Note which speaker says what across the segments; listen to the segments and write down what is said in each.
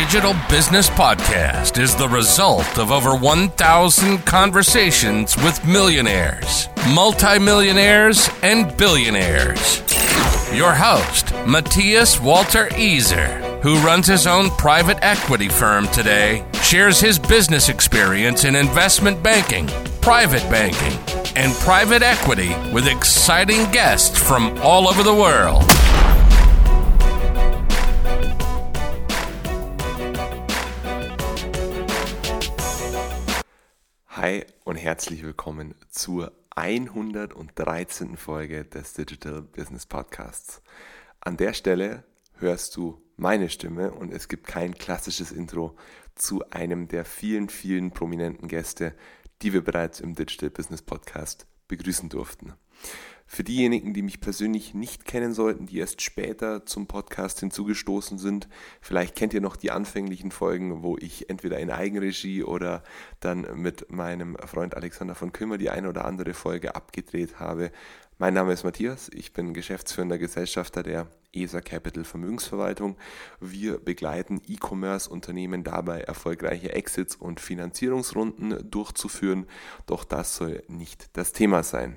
Speaker 1: Digital Business Podcast is the result of over 1,000 conversations with millionaires, multimillionaires, and billionaires. Your host, Matthias Walter Easer, who runs his own private equity firm today, shares his business experience in investment banking, private banking, and private equity with exciting guests from all over the world.
Speaker 2: Hi und herzlich willkommen zur 113. Folge des Digital Business Podcasts. An der Stelle hörst du meine Stimme und es gibt kein klassisches Intro zu einem der vielen, vielen prominenten Gäste, die wir bereits im Digital Business Podcast begrüßen durften. Für diejenigen, die mich persönlich nicht kennen sollten, die erst später zum Podcast hinzugestoßen sind, vielleicht kennt ihr noch die anfänglichen Folgen, wo ich entweder in Eigenregie oder dann mit meinem Freund Alexander von Kümmer die eine oder andere Folge abgedreht habe. Mein Name ist Matthias, ich bin geschäftsführender Gesellschafter der ESA Capital Vermögensverwaltung. Wir begleiten E-Commerce-Unternehmen dabei, erfolgreiche Exits und Finanzierungsrunden durchzuführen. Doch das soll nicht das Thema sein.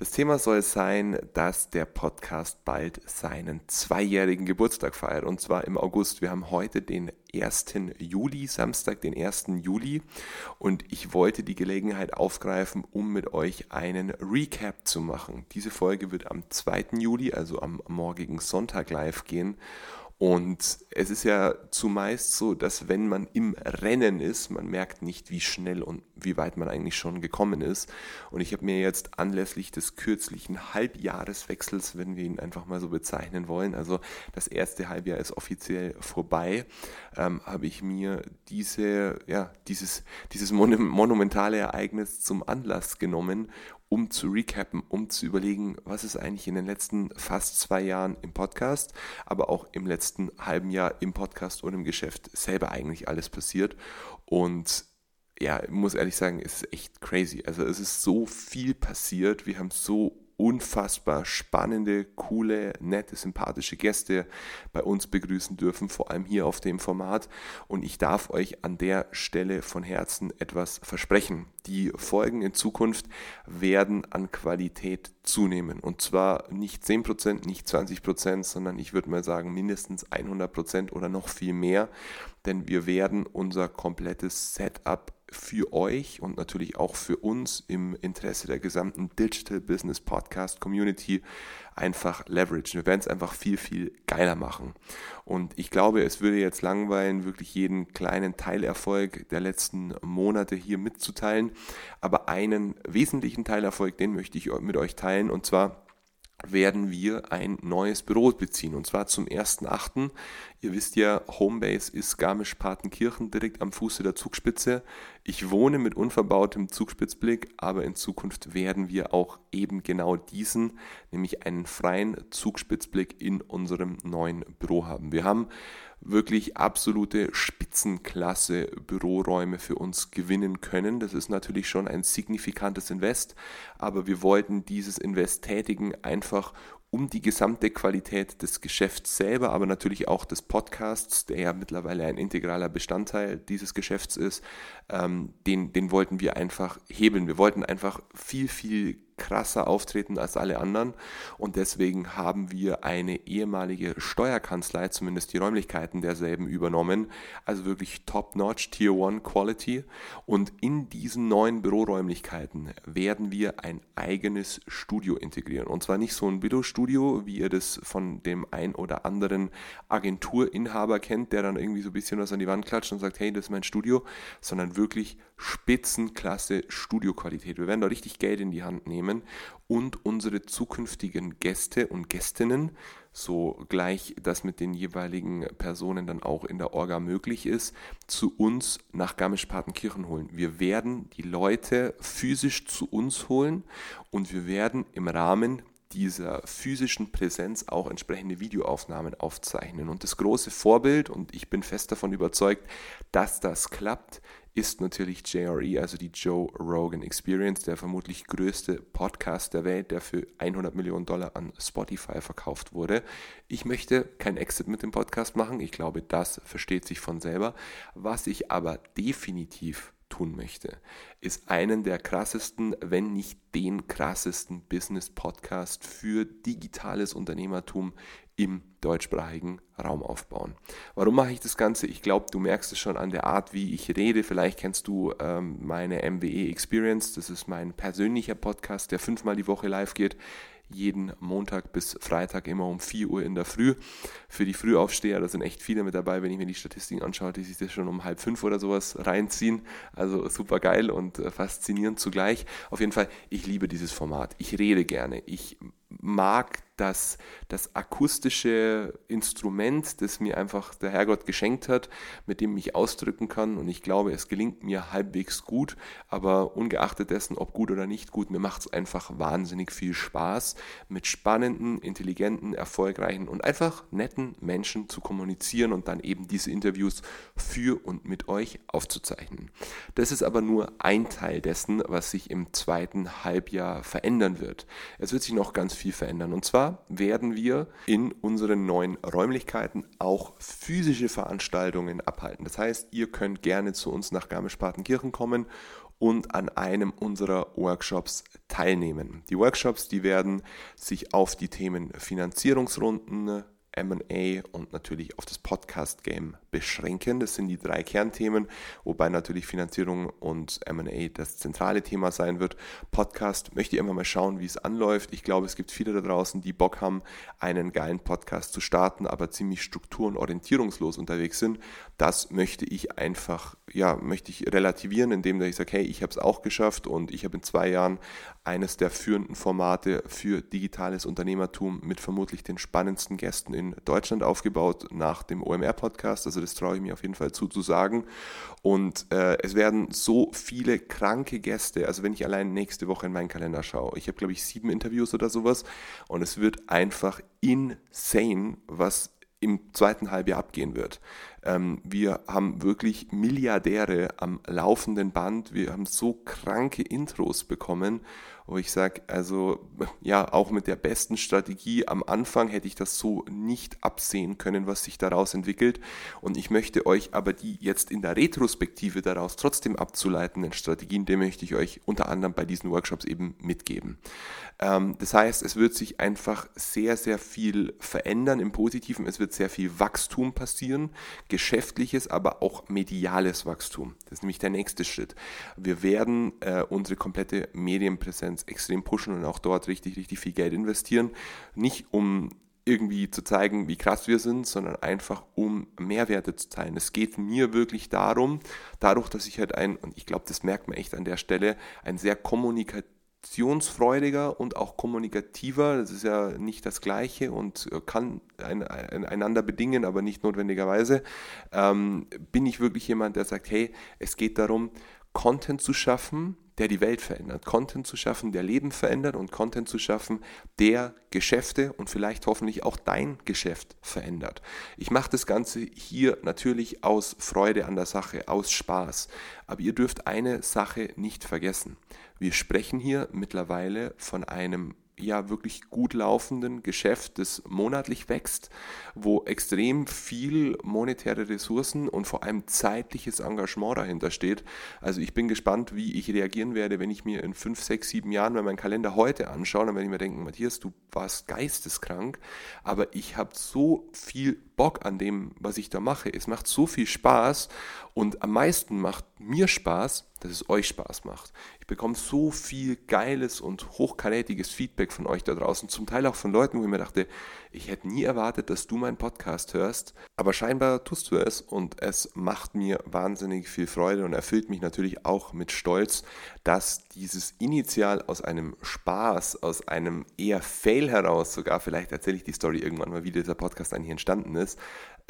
Speaker 2: Das Thema soll sein, dass der Podcast bald seinen zweijährigen Geburtstag feiert und zwar im August. Wir haben heute den 1. Juli, Samstag, den 1. Juli und ich wollte die Gelegenheit aufgreifen, um mit euch einen Recap zu machen. Diese Folge wird am 2. Juli, also am morgigen Sonntag live gehen und es ist ja zumeist so, dass wenn man im Rennen ist, man merkt nicht, wie schnell und wie weit man eigentlich schon gekommen ist. Und ich habe mir jetzt anlässlich des kürzlichen Halbjahreswechsels, wenn wir ihn einfach mal so bezeichnen wollen, also das erste Halbjahr ist offiziell vorbei, ähm, habe ich mir diese, ja, dieses, dieses monumentale Ereignis zum Anlass genommen, um zu recappen, um zu überlegen, was ist eigentlich in den letzten fast zwei Jahren im Podcast, aber auch im letzten halben Jahr im Podcast und im Geschäft selber eigentlich alles passiert. Und ja, ich muss ehrlich sagen, es ist echt crazy. Also es ist so viel passiert, wir haben so unfassbar spannende, coole, nette, sympathische Gäste bei uns begrüßen dürfen, vor allem hier auf dem Format. Und ich darf euch an der Stelle von Herzen etwas versprechen. Die Folgen in Zukunft werden an Qualität zunehmen. Und zwar nicht 10%, nicht 20%, sondern ich würde mal sagen mindestens 100% oder noch viel mehr. Denn wir werden unser komplettes Setup für euch und natürlich auch für uns im Interesse der gesamten Digital Business Podcast Community einfach leveragen. Wir werden es einfach viel, viel geiler machen. Und ich glaube, es würde jetzt langweilen, wirklich jeden kleinen Teilerfolg der letzten Monate hier mitzuteilen. Aber einen wesentlichen Teilerfolg, den möchte ich mit euch teilen. Und zwar werden wir ein neues Büro beziehen und zwar zum 1.8. Ihr wisst ja, Homebase ist Garmisch-Partenkirchen direkt am Fuße der Zugspitze. Ich wohne mit unverbautem Zugspitzblick, aber in Zukunft werden wir auch eben genau diesen, nämlich einen freien Zugspitzblick in unserem neuen Büro haben. Wir haben wirklich absolute Spitzenklasse Büroräume für uns gewinnen können. Das ist natürlich schon ein signifikantes Invest, aber wir wollten dieses Invest tätigen einfach um die gesamte Qualität des Geschäfts selber, aber natürlich auch des Podcasts, der ja mittlerweile ein integraler Bestandteil dieses Geschäfts ist, ähm, den, den wollten wir einfach hebeln. Wir wollten einfach viel, viel krasser auftreten als alle anderen. Und deswegen haben wir eine ehemalige Steuerkanzlei, zumindest die Räumlichkeiten derselben übernommen, also wirklich top-notch, Tier 1 Quality. Und in diesen neuen Büroräumlichkeiten werden wir ein eigenes Studio integrieren. Und zwar nicht so ein Billo-Studio, wie ihr das von dem ein oder anderen Agenturinhaber kennt, der dann irgendwie so ein bisschen was an die Wand klatscht und sagt, hey, das ist mein Studio, sondern wirklich Spitzenklasse Studioqualität. Wir werden da richtig Geld in die Hand nehmen und unsere zukünftigen Gäste und Gästinnen, so gleich das mit den jeweiligen Personen dann auch in der Orga möglich ist, zu uns nach Garmisch-Partenkirchen holen. Wir werden die Leute physisch zu uns holen und wir werden im Rahmen dieser physischen Präsenz auch entsprechende Videoaufnahmen aufzeichnen. Und das große Vorbild, und ich bin fest davon überzeugt, dass das klappt, ist natürlich JRE, also die Joe Rogan Experience, der vermutlich größte Podcast der Welt, der für 100 Millionen Dollar an Spotify verkauft wurde. Ich möchte kein Exit mit dem Podcast machen. Ich glaube, das versteht sich von selber. Was ich aber definitiv tun möchte, ist einen der krassesten, wenn nicht den krassesten Business-Podcast für digitales Unternehmertum im deutschsprachigen Raum aufbauen. Warum mache ich das Ganze? Ich glaube, du merkst es schon an der Art, wie ich rede. Vielleicht kennst du ähm, meine MWE Experience. Das ist mein persönlicher Podcast, der fünfmal die Woche live geht jeden Montag bis Freitag immer um 4 Uhr in der Früh. Für die Frühaufsteher, da sind echt viele mit dabei, wenn ich mir die Statistiken anschaue, die sich das schon um halb fünf oder sowas reinziehen. Also super geil und äh, faszinierend zugleich. Auf jeden Fall, ich liebe dieses Format. Ich rede gerne. Ich mag das, das akustische Instrument, das mir einfach der Herrgott geschenkt hat, mit dem ich ausdrücken kann. Und ich glaube, es gelingt mir halbwegs gut. Aber ungeachtet dessen, ob gut oder nicht gut, mir macht es einfach wahnsinnig viel Spaß, mit spannenden, intelligenten, erfolgreichen und einfach netten Menschen zu kommunizieren und dann eben diese Interviews für und mit euch aufzuzeichnen. Das ist aber nur ein Teil dessen, was sich im zweiten Halbjahr verändern wird. Es wird sich noch ganz viel verändern. Und zwar werden wir in unseren neuen Räumlichkeiten auch physische Veranstaltungen abhalten. Das heißt, ihr könnt gerne zu uns nach Garmisch-Partenkirchen kommen und an einem unserer Workshops teilnehmen. Die Workshops, die werden sich auf die Themen Finanzierungsrunden, MA und natürlich auf das Podcast-Game beschränken. Das sind die drei Kernthemen, wobei natürlich Finanzierung und MA das zentrale Thema sein wird. Podcast möchte ich immer mal schauen, wie es anläuft. Ich glaube, es gibt viele da draußen, die Bock haben, einen geilen Podcast zu starten, aber ziemlich struktur- und orientierungslos unterwegs sind. Das möchte ich einfach, ja, möchte ich relativieren, indem ich sage, hey, ich habe es auch geschafft und ich habe in zwei Jahren eines der führenden Formate für digitales Unternehmertum mit vermutlich den spannendsten Gästen in Deutschland aufgebaut nach dem OMR-Podcast. Also das traue ich mir auf jeden Fall zu zu sagen. Und äh, es werden so viele kranke Gäste, also wenn ich allein nächste Woche in meinen Kalender schaue, ich habe glaube ich sieben Interviews oder sowas und es wird einfach insane, was im zweiten Halbjahr abgehen wird. Ähm, wir haben wirklich Milliardäre am laufenden Band. Wir haben so kranke Intros bekommen, wo ich sage, also ja, auch mit der besten Strategie am Anfang hätte ich das so nicht absehen können, was sich daraus entwickelt. Und ich möchte euch aber die jetzt in der Retrospektive daraus trotzdem abzuleitenden Strategien, die möchte ich euch unter anderem bei diesen Workshops eben mitgeben. Ähm, das heißt, es wird sich einfach sehr, sehr viel verändern im Positiven. Es wird sehr viel Wachstum passieren geschäftliches, aber auch mediales Wachstum. Das ist nämlich der nächste Schritt. Wir werden äh, unsere komplette Medienpräsenz extrem pushen und auch dort richtig, richtig viel Geld investieren. Nicht um irgendwie zu zeigen, wie krass wir sind, sondern einfach um Mehrwerte zu teilen. Es geht mir wirklich darum, dadurch, dass ich halt ein, und ich glaube, das merkt man echt an der Stelle, ein sehr kommunikationsfreudiger und auch kommunikativer. Das ist ja nicht das Gleiche und kann ein, ein, einander bedingen, aber nicht notwendigerweise. Ähm, bin ich wirklich jemand, der sagt, hey, es geht darum, Content zu schaffen, der die Welt verändert. Content zu schaffen, der Leben verändert und Content zu schaffen, der Geschäfte und vielleicht hoffentlich auch dein Geschäft verändert. Ich mache das Ganze hier natürlich aus Freude an der Sache, aus Spaß. Aber ihr dürft eine Sache nicht vergessen. Wir sprechen hier mittlerweile von einem ja wirklich gut laufenden Geschäft, das monatlich wächst, wo extrem viel monetäre Ressourcen und vor allem zeitliches Engagement dahinter steht. Also ich bin gespannt, wie ich reagieren werde, wenn ich mir in fünf, sechs, sieben Jahren meinen Kalender heute anschaue, dann werde ich mir denken, Matthias, du warst geisteskrank, aber ich habe so viel Bock an dem, was ich da mache. Es macht so viel Spaß und am meisten macht mir Spaß, dass es euch Spaß macht. Ich bekomme so viel geiles und hochkarätiges Feedback von euch da draußen, zum Teil auch von Leuten, wo ich mir dachte, ich hätte nie erwartet, dass du meinen Podcast hörst, aber scheinbar tust du es und es macht mir wahnsinnig viel Freude und erfüllt mich natürlich auch mit Stolz, dass dieses initial aus einem Spaß, aus einem eher Fail heraus, sogar vielleicht erzähle ich die Story irgendwann mal, wie dieser Podcast eigentlich entstanden ist,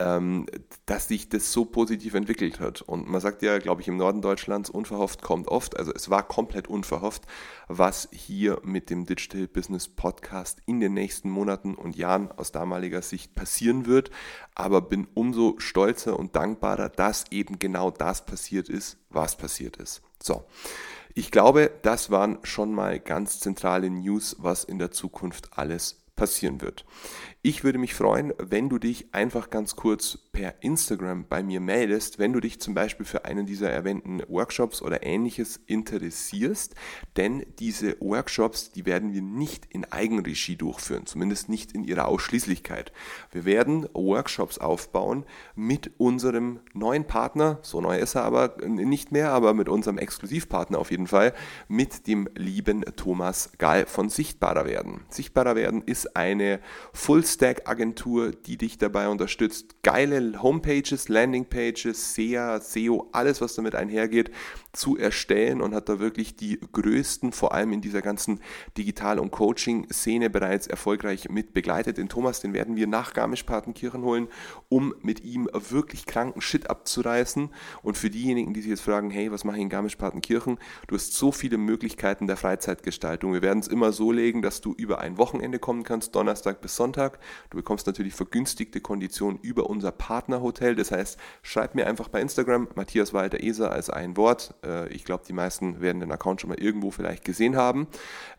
Speaker 2: ähm, dass sich das so positiv entwickelt hat. Und man sagt ja, glaube ich, im Norden Deutschlands, unverhofft kommt oft. Also es war komplett unverhofft, was hier mit dem Digital Business Podcast in den nächsten Monaten und Jahren aus damaliger Sicht passieren wird. Aber bin umso stolzer und dankbarer, dass eben genau das passiert ist, was passiert ist. So. Ich glaube, das waren schon mal ganz zentrale News, was in der Zukunft alles passieren wird. Ich würde mich freuen, wenn du dich einfach ganz kurz per Instagram bei mir meldest, wenn du dich zum Beispiel für einen dieser erwähnten Workshops oder ähnliches interessierst, denn diese Workshops, die werden wir nicht in Eigenregie durchführen, zumindest nicht in ihrer Ausschließlichkeit. Wir werden Workshops aufbauen mit unserem neuen Partner, so neu ist er aber nicht mehr, aber mit unserem Exklusivpartner auf jeden Fall, mit dem lieben Thomas Gall von Sichtbarer werden. Sichtbarer werden ist eine Full Full-Stack-Agentur, die dich dabei unterstützt, geile Homepages, Landingpages, SEA, SEO, alles, was damit einhergeht, zu erstellen und hat da wirklich die größten, vor allem in dieser ganzen Digital- und Coaching-Szene bereits erfolgreich mit begleitet. Den Thomas, den werden wir nach Garmisch-Partenkirchen holen, um mit ihm wirklich kranken Shit abzureißen. Und für diejenigen, die sich jetzt fragen, hey, was mache ich in Garmisch-Partenkirchen? Du hast so viele Möglichkeiten der Freizeitgestaltung. Wir werden es immer so legen, dass du über ein Wochenende kommen kannst, Donnerstag bis Sonntag. Du bekommst natürlich vergünstigte Konditionen über unser Partnerhotel. Das heißt, schreib mir einfach bei Instagram Matthias Walter Eser als ein Wort. Äh, ich glaube, die meisten werden den Account schon mal irgendwo vielleicht gesehen haben.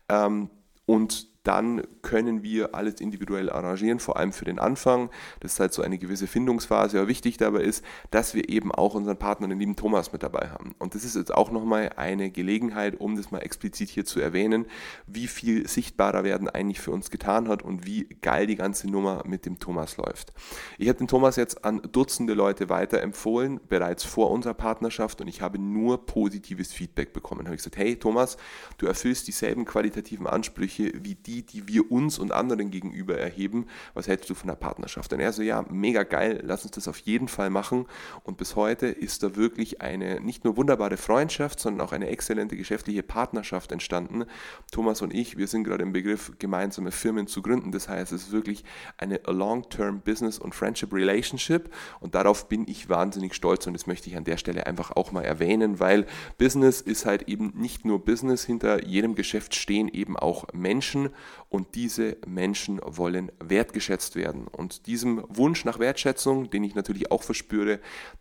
Speaker 2: Ähm, und dann können wir alles individuell arrangieren, vor allem für den Anfang. Das ist halt so eine gewisse Findungsphase. Aber wichtig dabei ist, dass wir eben auch unseren Partner, den lieben Thomas, mit dabei haben. Und das ist jetzt auch nochmal eine Gelegenheit, um das mal explizit hier zu erwähnen, wie viel sichtbarer werden eigentlich für uns getan hat und wie geil die ganze Nummer mit dem Thomas läuft. Ich habe den Thomas jetzt an Dutzende Leute weiterempfohlen, bereits vor unserer Partnerschaft und ich habe nur positives Feedback bekommen. Da habe ich gesagt, hey Thomas, du erfüllst dieselben qualitativen Ansprüche wie die die, die wir uns und anderen gegenüber erheben. Was hältst du von der Partnerschaft? Und er so, ja, mega geil, lass uns das auf jeden Fall machen. Und bis heute ist da wirklich eine nicht nur wunderbare Freundschaft, sondern auch eine exzellente geschäftliche Partnerschaft entstanden. Thomas und ich, wir sind gerade im Begriff, gemeinsame Firmen zu gründen. Das heißt, es ist wirklich eine Long-Term Business und Friendship Relationship. Und darauf bin ich wahnsinnig stolz und das möchte ich an der Stelle einfach auch mal erwähnen, weil Business ist halt eben nicht nur Business. Hinter jedem Geschäft stehen eben auch Menschen und diese Menschen wollen wertgeschätzt werden. Und diesem Wunsch nach Wertschätzung, den ich natürlich auch verspüre,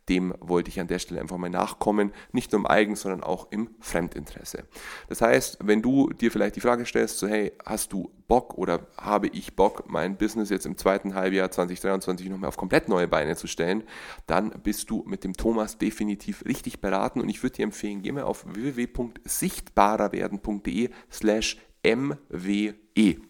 Speaker 2: dem wollte ich an der Stelle einfach mal nachkommen, nicht nur im Eigen, sondern auch im Fremdinteresse. Das heißt, wenn du dir vielleicht die Frage stellst, so hey, hast du Bock oder habe ich Bock, mein Business jetzt im zweiten Halbjahr 2023 nochmal auf komplett neue Beine zu stellen, dann bist du mit dem Thomas definitiv richtig beraten und ich würde dir empfehlen, geh mal auf www.sichtbarerwerden.de slash MWE.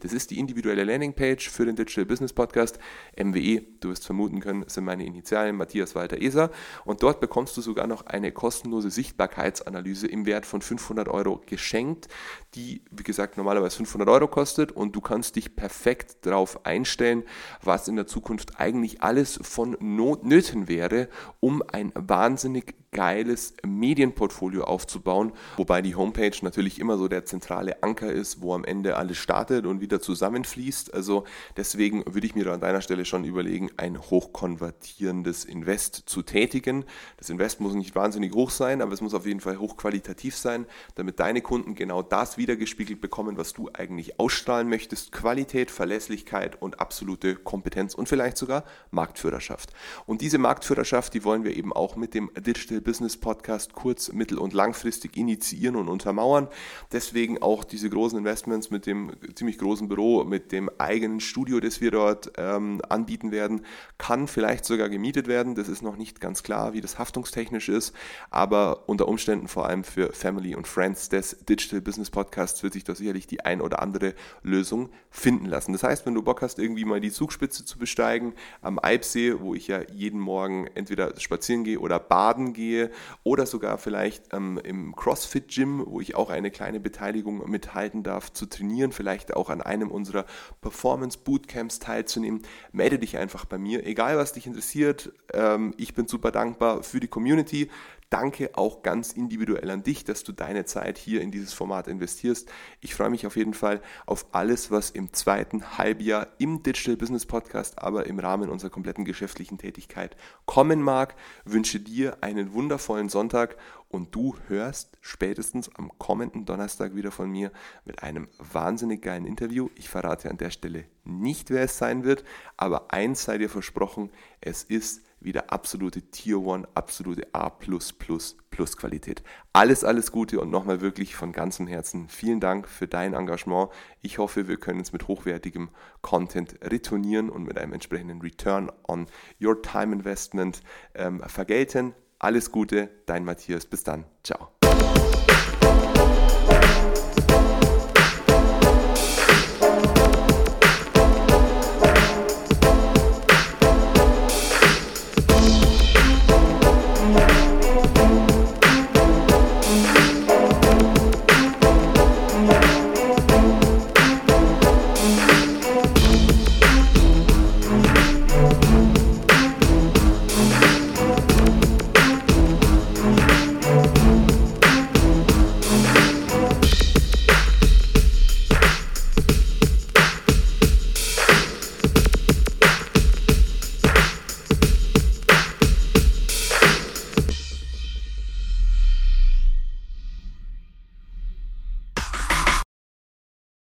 Speaker 2: Das ist die individuelle Landingpage für den Digital Business Podcast. MWE, du wirst vermuten können, sind meine Initialen Matthias Walter Eser. Und dort bekommst du sogar noch eine kostenlose Sichtbarkeitsanalyse im Wert von 500 Euro geschenkt, die, wie gesagt, normalerweise 500 Euro kostet. Und du kannst dich perfekt darauf einstellen, was in der Zukunft eigentlich alles von Not nöten wäre, um ein wahnsinnig geiles Medienportfolio aufzubauen, wobei die Homepage natürlich immer so der zentrale Anker ist, wo am Ende alles startet und wieder zusammenfließt. Also deswegen würde ich mir an deiner Stelle schon überlegen, ein hochkonvertierendes Invest zu tätigen. Das Invest muss nicht wahnsinnig hoch sein, aber es muss auf jeden Fall hochqualitativ sein, damit deine Kunden genau das wiedergespiegelt bekommen, was du eigentlich ausstrahlen möchtest. Qualität, Verlässlichkeit und absolute Kompetenz und vielleicht sogar Marktführerschaft. Und diese Marktführerschaft, die wollen wir eben auch mit dem Digital Business Podcast kurz-, mittel- und langfristig initiieren und untermauern. Deswegen auch diese großen Investments mit dem ziemlich großen Büro, mit dem eigenen Studio, das wir dort ähm, anbieten werden, kann vielleicht sogar gemietet werden. Das ist noch nicht ganz klar, wie das haftungstechnisch ist, aber unter Umständen vor allem für Family und Friends des Digital Business Podcasts wird sich da sicherlich die ein oder andere Lösung finden lassen. Das heißt, wenn du Bock hast, irgendwie mal die Zugspitze zu besteigen am Eibsee, wo ich ja jeden Morgen entweder spazieren gehe oder baden gehe, gehe oder sogar vielleicht ähm, im CrossFit Gym, wo ich auch eine kleine Beteiligung mithalten darf, zu trainieren, vielleicht auch an einem unserer Performance Bootcamps teilzunehmen, melde dich einfach bei mir, egal was dich interessiert. Ähm, ich bin super dankbar für die Community danke auch ganz individuell an dich, dass du deine Zeit hier in dieses Format investierst. Ich freue mich auf jeden Fall auf alles, was im zweiten Halbjahr im Digital Business Podcast, aber im Rahmen unserer kompletten geschäftlichen Tätigkeit kommen mag. Wünsche dir einen wundervollen Sonntag und du hörst spätestens am kommenden Donnerstag wieder von mir mit einem wahnsinnig geilen Interview. Ich verrate an der Stelle nicht, wer es sein wird, aber eins sei dir versprochen, es ist wieder absolute Tier 1, absolute A++ Plus Qualität. Alles, alles Gute und nochmal wirklich von ganzem Herzen vielen Dank für dein Engagement. Ich hoffe, wir können es mit hochwertigem Content retournieren und mit einem entsprechenden Return on Your Time Investment ähm, vergelten. Alles Gute, dein Matthias. Bis dann. Ciao.